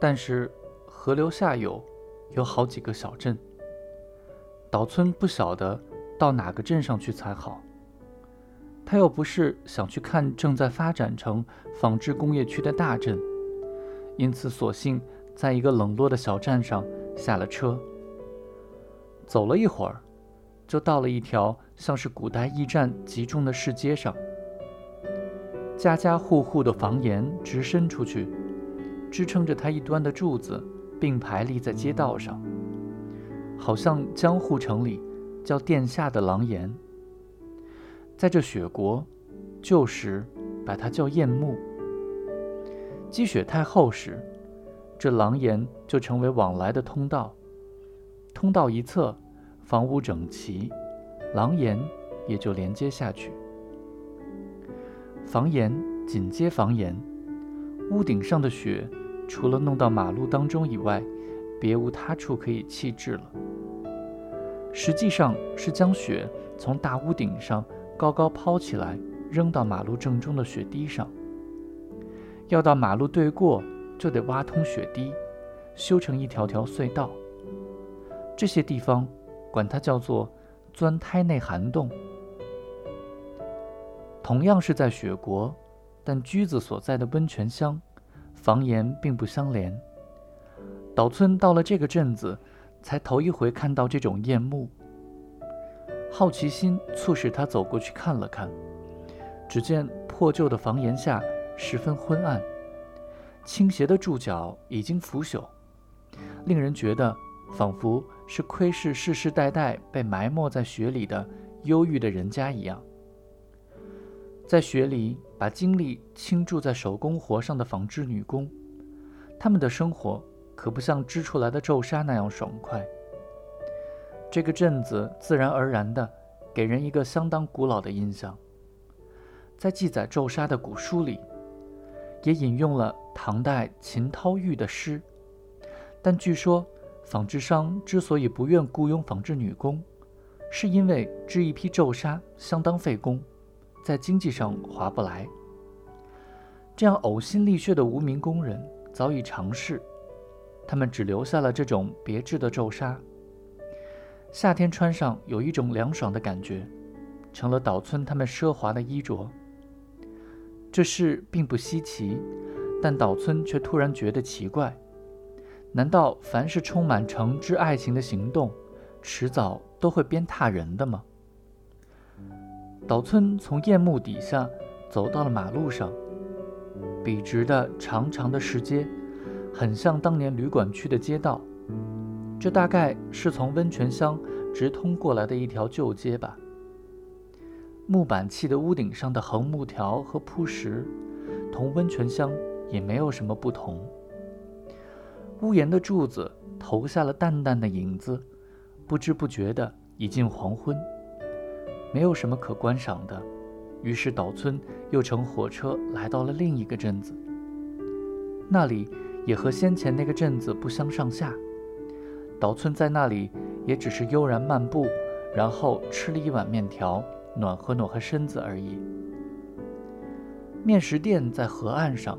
但是河流下游有好几个小镇，岛村不晓得到哪个镇上去才好。他又不是想去看正在发展成纺织工业区的大镇，因此索性在一个冷落的小站上下了车。走了一会儿，就到了一条像是古代驿站集中的市街上。家家户户的房檐直伸出去，支撑着它一端的柱子并排立在街道上，好像江户城里叫殿下的廊檐。在这雪国，旧时把它叫雁木。积雪太厚时，这廊檐就成为往来的通道。通道一侧，房屋整齐，廊檐也就连接下去。房檐紧接房檐，屋顶上的雪，除了弄到马路当中以外，别无他处可以弃置了。实际上是将雪从大屋顶上。高高抛起来，扔到马路正中的雪地上。要到马路对过，就得挖通雪地，修成一条条隧道。这些地方，管它叫做“钻胎内涵洞”。同样是在雪国，但驹子所在的温泉乡，房檐并不相连。岛村到了这个镇子，才头一回看到这种艳幕。好奇心促使他走过去看了看，只见破旧的房檐下十分昏暗，倾斜的柱脚已经腐朽，令人觉得仿佛是窥视世世代代被埋没在雪里的忧郁的人家一样。在雪里把精力倾注在手工活上的纺织女工，她们的生活可不像织出来的皱纱那样爽快。这个镇子自然而然地给人一个相当古老的印象。在记载皱纱的古书里，也引用了唐代秦涛玉的诗。但据说，纺织商之所以不愿雇佣纺织女工，是因为织一批皱纱相当费工，在经济上划不来。这样呕心沥血的无名工人早已尝试，他们只留下了这种别致的皱纱。夏天穿上有一种凉爽的感觉，成了岛村他们奢华的衣着。这事并不稀奇，但岛村却突然觉得奇怪：难道凡是充满诚挚爱情的行动，迟早都会鞭挞人的吗？岛村从雁木底下走到了马路上，笔直的长长的石阶，很像当年旅馆区的街道。这大概是从温泉乡直通过来的一条旧街吧。木板砌的屋顶上的横木条和铺石，同温泉乡也没有什么不同。屋檐的柱子投下了淡淡的影子，不知不觉的已近黄昏，没有什么可观赏的。于是岛村又乘火车来到了另一个镇子，那里也和先前那个镇子不相上下。岛村在那里也只是悠然漫步，然后吃了一碗面条，暖和暖和身子而已。面食店在河岸上，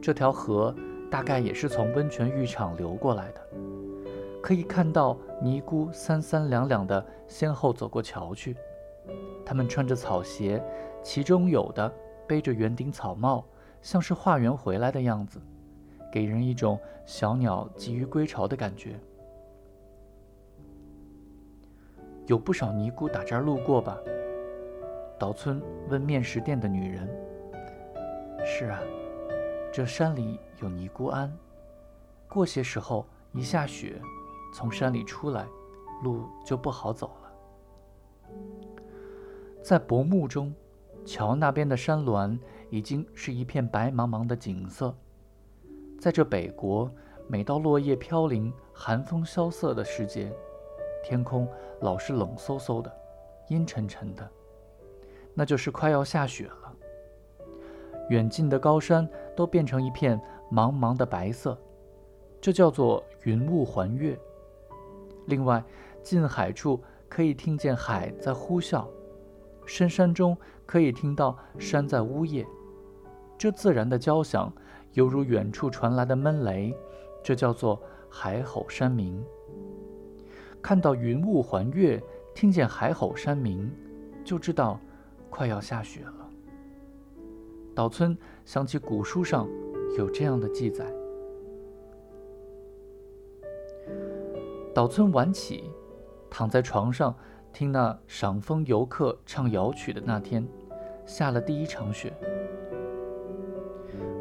这条河大概也是从温泉浴场流过来的。可以看到尼姑三三两两的先后走过桥去，他们穿着草鞋，其中有的背着圆顶草帽，像是化缘回来的样子，给人一种小鸟急于归巢的感觉。有不少尼姑打这儿路过吧？岛村问面食店的女人。是啊，这山里有尼姑庵，过些时候一下雪，从山里出来，路就不好走了。在薄暮中，桥那边的山峦已经是一片白茫茫的景色。在这北国，每到落叶飘零、寒风萧瑟的时节。天空老是冷飕飕的，阴沉沉的，那就是快要下雪了。远近的高山都变成一片茫茫的白色，这叫做云雾环月。另外，近海处可以听见海在呼啸，深山中可以听到山在呜咽。这自然的交响，犹如远处传来的闷雷，这叫做海吼山鸣。看到云雾环月，听见海吼山鸣，就知道快要下雪了。岛村想起古书上有这样的记载。岛村晚起，躺在床上听那赏枫游客唱谣曲的那天，下了第一场雪。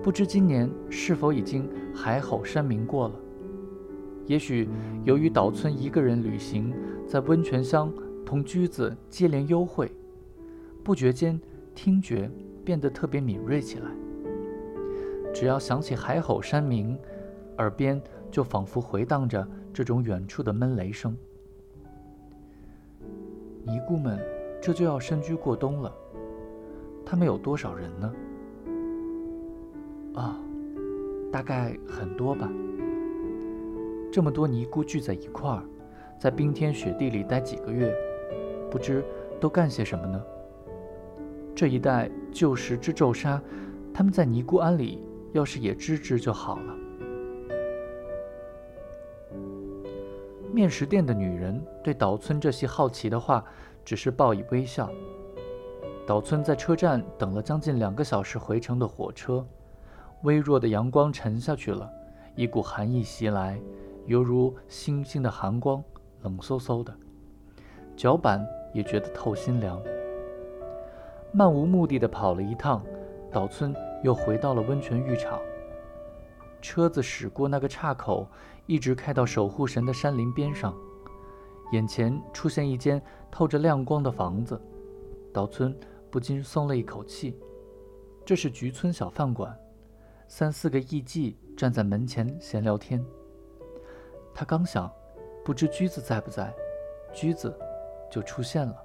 不知今年是否已经海吼山鸣过了？也许由于岛村一个人旅行，在温泉乡同驹子接连幽会，不觉间听觉变得特别敏锐起来。只要想起海吼山鸣，耳边就仿佛回荡着这种远处的闷雷声。尼姑们这就要深居过冬了，他们有多少人呢？啊，大概很多吧。这么多尼姑聚在一块儿，在冰天雪地里待几个月，不知都干些什么呢？这一带旧时之皱纱，他们在尼姑庵里要是也知之就好了。面食店的女人对岛村这些好奇的话，只是报以微笑。岛村在车站等了将近两个小时回程的火车，微弱的阳光沉下去了，一股寒意袭来。犹如星星的寒光，冷飕飕的，脚板也觉得透心凉。漫无目的的跑了一趟，岛村又回到了温泉浴场。车子驶过那个岔口，一直开到守护神的山林边上，眼前出现一间透着亮光的房子，岛村不禁松了一口气。这是菊村小饭馆，三四个艺妓站在门前闲聊天。他刚想，不知驹子在不在，驹子就出现了。